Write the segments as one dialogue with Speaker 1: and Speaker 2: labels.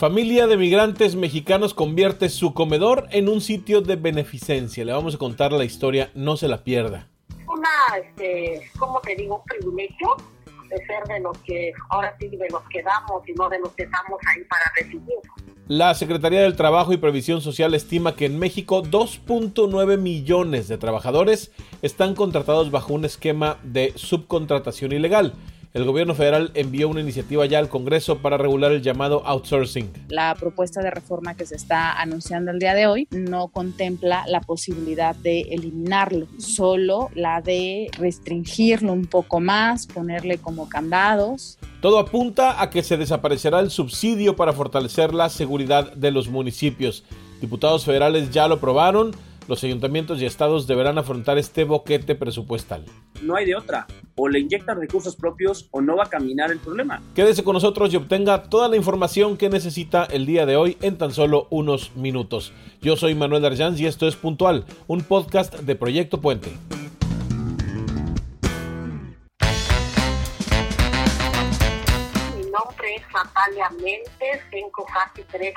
Speaker 1: Familia de migrantes mexicanos convierte su comedor en un sitio de beneficencia. Le vamos a contar la historia, no se la pierda.
Speaker 2: Una, este, ¿cómo te digo? Un privilegio de ser de los que ahora sí de los que damos y no de los que estamos ahí para recibir.
Speaker 1: La Secretaría del Trabajo y Previsión Social estima que en México 2.9 millones de trabajadores están contratados bajo un esquema de subcontratación ilegal el gobierno federal envió una iniciativa ya al Congreso para regular el llamado outsourcing.
Speaker 3: La propuesta de reforma que se está anunciando el día de hoy no contempla la posibilidad de eliminarlo, solo la de restringirlo un poco más, ponerle como candados.
Speaker 1: Todo apunta a que se desaparecerá el subsidio para fortalecer la seguridad de los municipios. Diputados federales ya lo aprobaron los ayuntamientos y estados deberán afrontar este boquete presupuestal.
Speaker 4: No hay de otra. O le inyectan recursos propios o no va a caminar el problema.
Speaker 1: Quédese con nosotros y obtenga toda la información que necesita el día de hoy en tan solo unos minutos. Yo soy Manuel Arjanz y esto es Puntual, un podcast de Proyecto Puente.
Speaker 2: Mi nombre es Natalia Méndez, tengo casi tres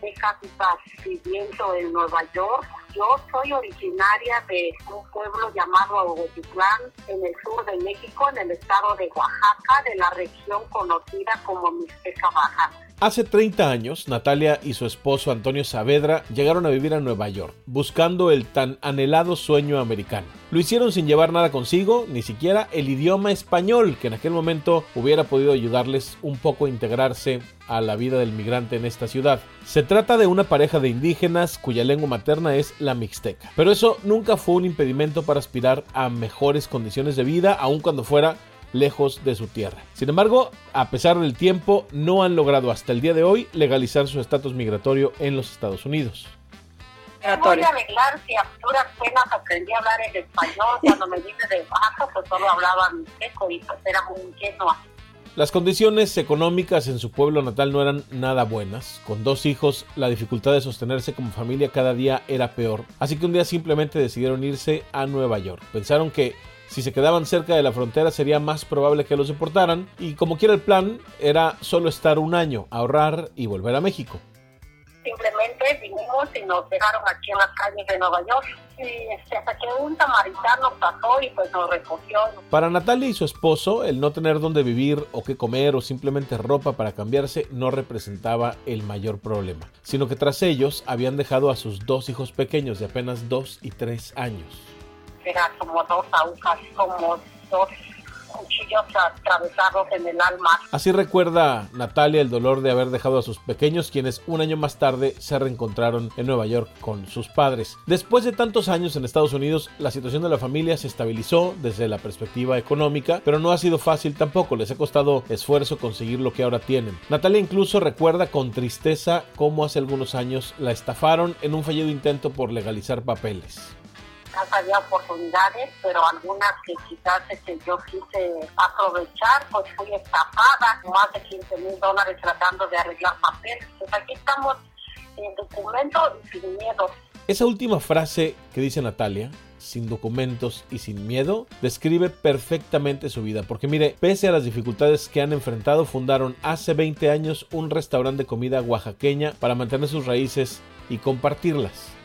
Speaker 2: décadas viviendo en Nueva York yo soy originaria de un pueblo llamado Aguatitlán, en el sur de México, en el estado de Oaxaca, de la región conocida como Mixteca Baja.
Speaker 1: Hace 30 años, Natalia y su esposo Antonio Saavedra llegaron a vivir a Nueva York, buscando el tan anhelado sueño americano. Lo hicieron sin llevar nada consigo, ni siquiera el idioma español, que en aquel momento hubiera podido ayudarles un poco a integrarse a la vida del migrante en esta ciudad. Se trata de una pareja de indígenas cuya lengua materna es la mixteca. Pero eso nunca fue un impedimento para aspirar a mejores condiciones de vida, aun cuando fuera lejos de su tierra. Sin embargo, a pesar del tiempo, no han logrado hasta el día de hoy legalizar su estatus migratorio en los Estados Unidos.
Speaker 2: A si a aprendí a hablar en español. Cuando me vine de Baja, pues solo hablaba y pues era.
Speaker 1: Las condiciones económicas en su pueblo natal no eran nada buenas. Con dos hijos, la dificultad de sostenerse como familia cada día era peor. Así que un día simplemente decidieron irse a Nueva York. Pensaron que si se quedaban cerca de la frontera sería más probable que los deportaran y como quiera el plan era solo estar un año, ahorrar y volver a México.
Speaker 2: Simplemente vinimos y nos dejaron aquí en las calles de Nueva York. Y este, hasta que un samaritano pasó y pues nos recogió.
Speaker 1: Para Natalia y su esposo, el no tener dónde vivir o qué comer o simplemente ropa para cambiarse no representaba el mayor problema, sino que tras ellos habían dejado a sus dos hijos pequeños de apenas dos y tres años
Speaker 2: era como dos agujas, como dos cuchillos atravesados en el alma.
Speaker 1: Así recuerda Natalia el dolor de haber dejado a sus pequeños, quienes un año más tarde se reencontraron en Nueva York con sus padres. Después de tantos años en Estados Unidos, la situación de la familia se estabilizó desde la perspectiva económica, pero no ha sido fácil tampoco, les ha costado esfuerzo conseguir lo que ahora tienen. Natalia incluso recuerda con tristeza cómo hace algunos años la estafaron en un fallido intento por legalizar papeles
Speaker 2: había oportunidades, pero algunas que quizás este, yo quise aprovechar, pues fui estafada, más de 15 mil dólares tratando de arreglar papeles. Pues aquí estamos sin documentos y sin miedo.
Speaker 1: Esa última frase que dice Natalia, sin documentos y sin miedo, describe perfectamente su vida. Porque mire, pese a las dificultades que han enfrentado, fundaron hace 20 años un restaurante de comida oaxaqueña para mantener sus raíces y compartirlas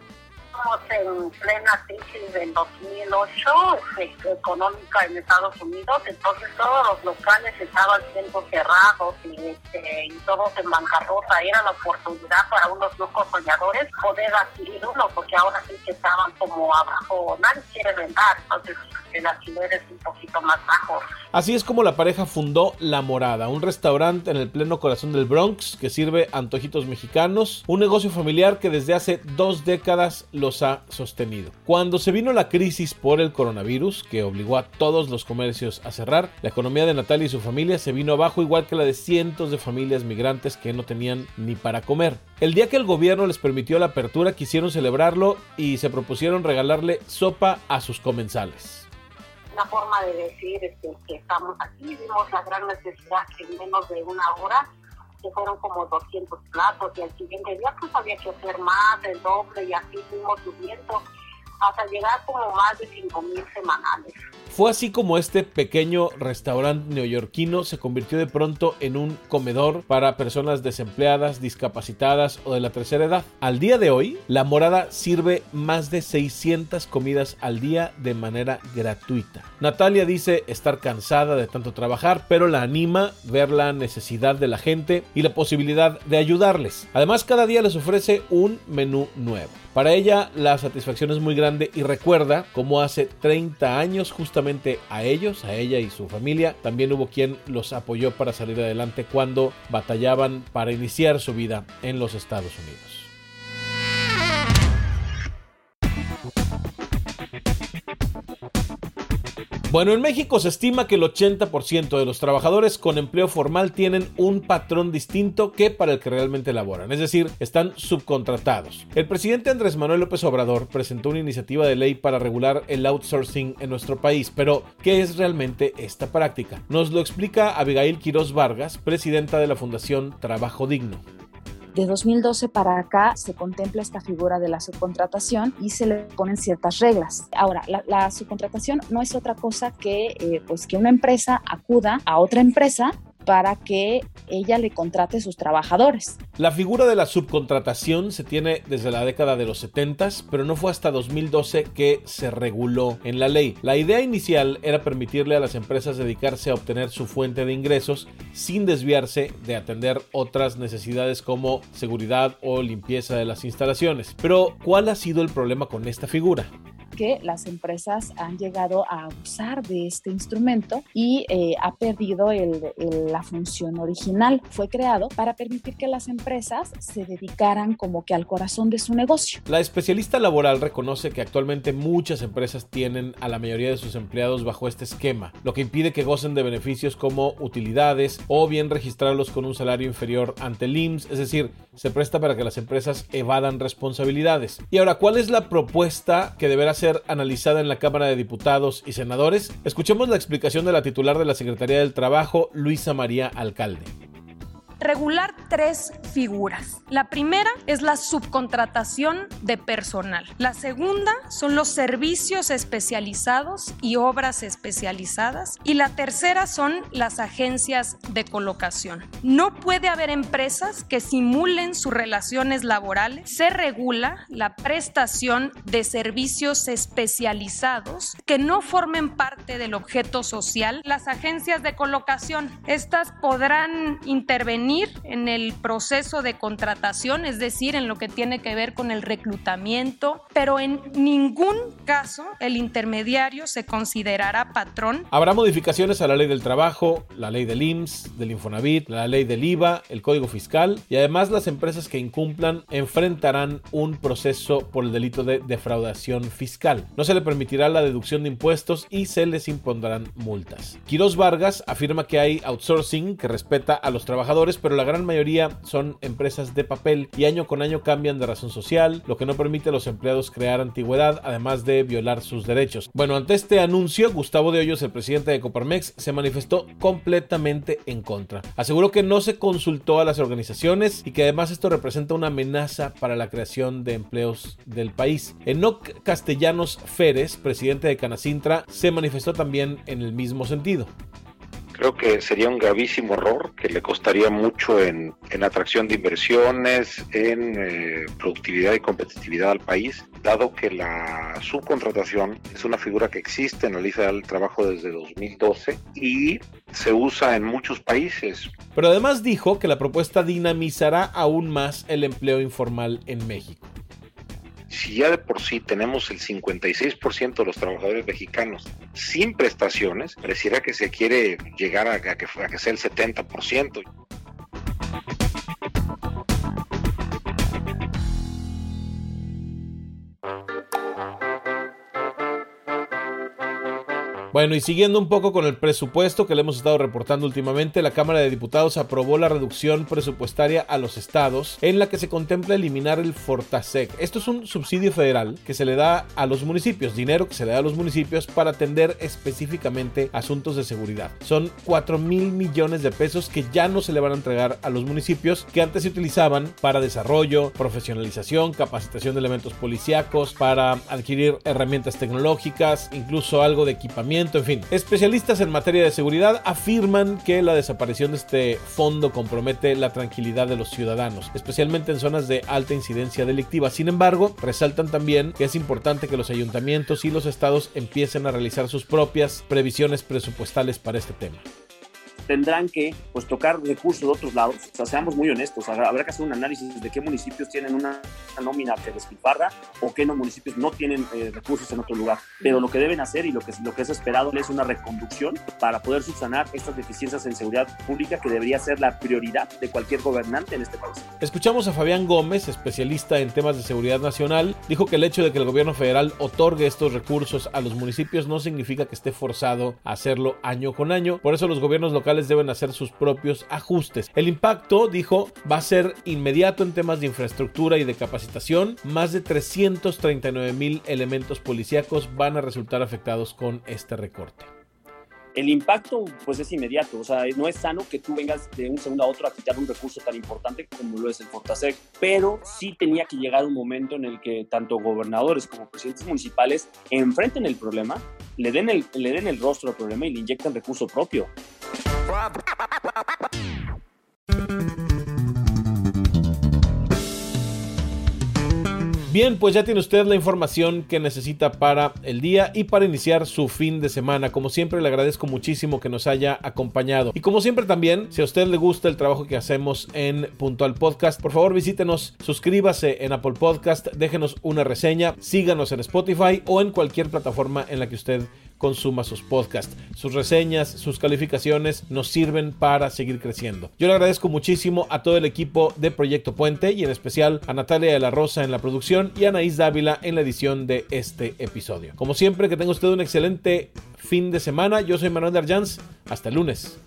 Speaker 2: en plena crisis del 2008 este, económica en Estados Unidos, entonces todos los locales estaban siendo cerrados y, este, y todos en bancarrota. Era la oportunidad para unos locos soñadores poder adquirir uno, porque ahora sí que estaban como abajo, nadie quiere vender, entonces
Speaker 1: Así es como la pareja fundó La Morada, un restaurante en el pleno corazón del Bronx que sirve antojitos mexicanos, un negocio familiar que desde hace dos décadas los ha sostenido. Cuando se vino la crisis por el coronavirus, que obligó a todos los comercios a cerrar, la economía de Natalia y su familia se vino abajo igual que la de cientos de familias migrantes que no tenían ni para comer. El día que el gobierno les permitió la apertura quisieron celebrarlo y se propusieron regalarle sopa a sus comensales
Speaker 2: una forma de decir este, que estamos aquí, vimos la gran necesidad en menos de una hora, que fueron como 200 platos, y al siguiente día pues había que hacer más, el doble, y así fuimos subiendo hasta llegar como más de 5 mil semanales.
Speaker 1: Fue así como este pequeño restaurante neoyorquino se convirtió de pronto en un comedor para personas desempleadas, discapacitadas o de la tercera edad. Al día de hoy, la morada sirve más de 600 comidas al día de manera gratuita. Natalia dice estar cansada de tanto trabajar, pero la anima ver la necesidad de la gente y la posibilidad de ayudarles. Además, cada día les ofrece un menú nuevo. Para ella, la satisfacción es muy grande y recuerda cómo hace 30 años justamente a ellos, a ella y su familia, también hubo quien los apoyó para salir adelante cuando batallaban para iniciar su vida en los Estados Unidos. Bueno, en México se estima que el 80% de los trabajadores con empleo formal tienen un patrón distinto que para el que realmente laboran, es decir, están subcontratados. El presidente Andrés Manuel López Obrador presentó una iniciativa de ley para regular el outsourcing en nuestro país, pero ¿qué es realmente esta práctica? Nos lo explica Abigail Quiroz Vargas, presidenta de la Fundación Trabajo Digno
Speaker 3: de 2012 para acá se contempla esta figura de la subcontratación y se le ponen ciertas reglas. Ahora, la, subcontratación no es otra cosa que, eh, pues que una empresa acuda a otra empresa para que ella le contrate sus trabajadores.
Speaker 1: La figura de la subcontratación se tiene desde la década de los 70, pero no fue hasta 2012 que se reguló en la ley. La idea inicial era permitirle a las empresas dedicarse a obtener su fuente de ingresos sin desviarse de atender otras necesidades como seguridad o limpieza de las instalaciones. Pero, ¿cuál ha sido el problema con esta figura?
Speaker 3: Que las empresas han llegado a abusar de este instrumento y eh, ha perdido la función original. Fue creado para permitir que las empresas se dedicaran como que al corazón de su negocio.
Speaker 1: La especialista laboral reconoce que actualmente muchas empresas tienen a la mayoría de sus empleados bajo este esquema, lo que impide que gocen de beneficios como utilidades o bien registrarlos con un salario inferior ante el IMSS, es decir, se presta para que las empresas evadan responsabilidades. Y ahora, ¿cuál es la propuesta que deberá analizada en la Cámara de Diputados y Senadores, escuchemos la explicación de la titular de la Secretaría del Trabajo, Luisa María Alcalde
Speaker 5: regular tres figuras. La primera es la subcontratación de personal. La segunda son los servicios especializados y obras especializadas. Y la tercera son las agencias de colocación. No puede haber empresas que simulen sus relaciones laborales. Se regula la prestación de servicios especializados que no formen parte del objeto social. Las agencias de colocación, estas podrán intervenir en el proceso de contratación, es decir, en lo que tiene que ver con el reclutamiento, pero en ningún caso el intermediario se considerará patrón.
Speaker 1: Habrá modificaciones a la ley del trabajo, la ley del IMSS, del Infonavit, la ley del IVA, el Código Fiscal y además las empresas que incumplan enfrentarán un proceso por el delito de defraudación fiscal. No se le permitirá la deducción de impuestos y se les impondrán multas. Quiroz Vargas afirma que hay outsourcing que respeta a los trabajadores pero la gran mayoría son empresas de papel y año con año cambian de razón social, lo que no permite a los empleados crear antigüedad, además de violar sus derechos. Bueno, ante este anuncio, Gustavo de Hoyos, el presidente de Coparmex, se manifestó completamente en contra. Aseguró que no se consultó a las organizaciones y que además esto representa una amenaza para la creación de empleos del país. Enoc Castellanos Férez, presidente de Canacintra, se manifestó también en el mismo sentido.
Speaker 6: Creo que sería un gravísimo error que le costaría mucho en, atracción de inversiones, en eh, productividad y competitividad al país, dado que la subcontratación es una figura que existe en la lista del trabajo desde 2012 y se usa en muchos países.
Speaker 1: Pero además dijo que la propuesta dinamizará aún más el empleo informal en México
Speaker 6: si ya de por sí tenemos el 56% de los trabajadores mexicanos sin prestaciones, pareciera que se quiere llegar a, que, a que sea el 70%.
Speaker 1: Bueno, y siguiendo un poco con el presupuesto que le hemos estado reportando últimamente, la Cámara de Diputados aprobó la reducción presupuestaria a los estados en la que se contempla eliminar el Fortasec. Esto es un subsidio federal que se le da a los municipios, dinero que se le da a los municipios para atender específicamente asuntos de seguridad. Son 4 mil millones de pesos que ya no se le van a entregar a los municipios que antes se utilizaban para desarrollo, profesionalización, capacitación de elementos policíacos, para adquirir herramientas tecnológicas, incluso algo de equipamiento, en fin. Especialistas en materia de seguridad afirman que la desaparición de este fondo compromete la tranquilidad de los ciudadanos, especialmente en zonas de alta incidencia delictiva. Sin embargo, resaltan también que es importante que los ayuntamientos y los estados empiecen a realizar sus propias previsiones presupuestales para este tema
Speaker 4: tendrán que pues tocar recursos de otros lados. O sea, seamos muy honestos, habrá que hacer un análisis de qué municipios tienen una nómina que despilfarra o qué no municipios no tienen eh, recursos en otro lugar. Pero lo que deben hacer y lo que, lo que es esperado es una reconducción para poder subsanar estas deficiencias en seguridad pública que debería ser la prioridad de cualquier gobernante en este país.
Speaker 1: Escuchamos a Fabián Gómez, especialista en temas de seguridad nacional, dijo que el hecho de que el gobierno federal otorgue estos recursos a los municipios no significa que esté forzado a hacerlo año con año. Por eso los gobiernos locales deben hacer sus propios ajustes. El impacto, dijo, va a ser inmediato en temas de infraestructura y de capacitación. Más de 339 mil elementos policíacos van a resultar afectados con este recorte
Speaker 4: el impacto pues es inmediato, o sea, no es sano que tú vengas de un segundo a otro a quitar un recurso tan importante como lo es el Fortasec, pero sí tenía que llegar un momento en el que tanto gobernadores como presidentes municipales enfrenten el problema, le den el, le den el rostro al problema y le inyecten recurso propio.
Speaker 1: Bien, pues ya tiene usted la información que necesita para el día y para iniciar su fin de semana. Como siempre, le agradezco muchísimo que nos haya acompañado. Y como siempre también, si a usted le gusta el trabajo que hacemos en Puntual Podcast, por favor visítenos, suscríbase en Apple Podcast, déjenos una reseña, síganos en Spotify o en cualquier plataforma en la que usted consuma sus podcasts. Sus reseñas, sus calificaciones nos sirven para seguir creciendo. Yo le agradezco muchísimo a todo el equipo de Proyecto Puente y en especial a Natalia de la Rosa en la producción y a Anaís Dávila en la edición de este episodio. Como siempre, que tenga usted un excelente fin de semana. Yo soy Manuel Darjans. Hasta el lunes.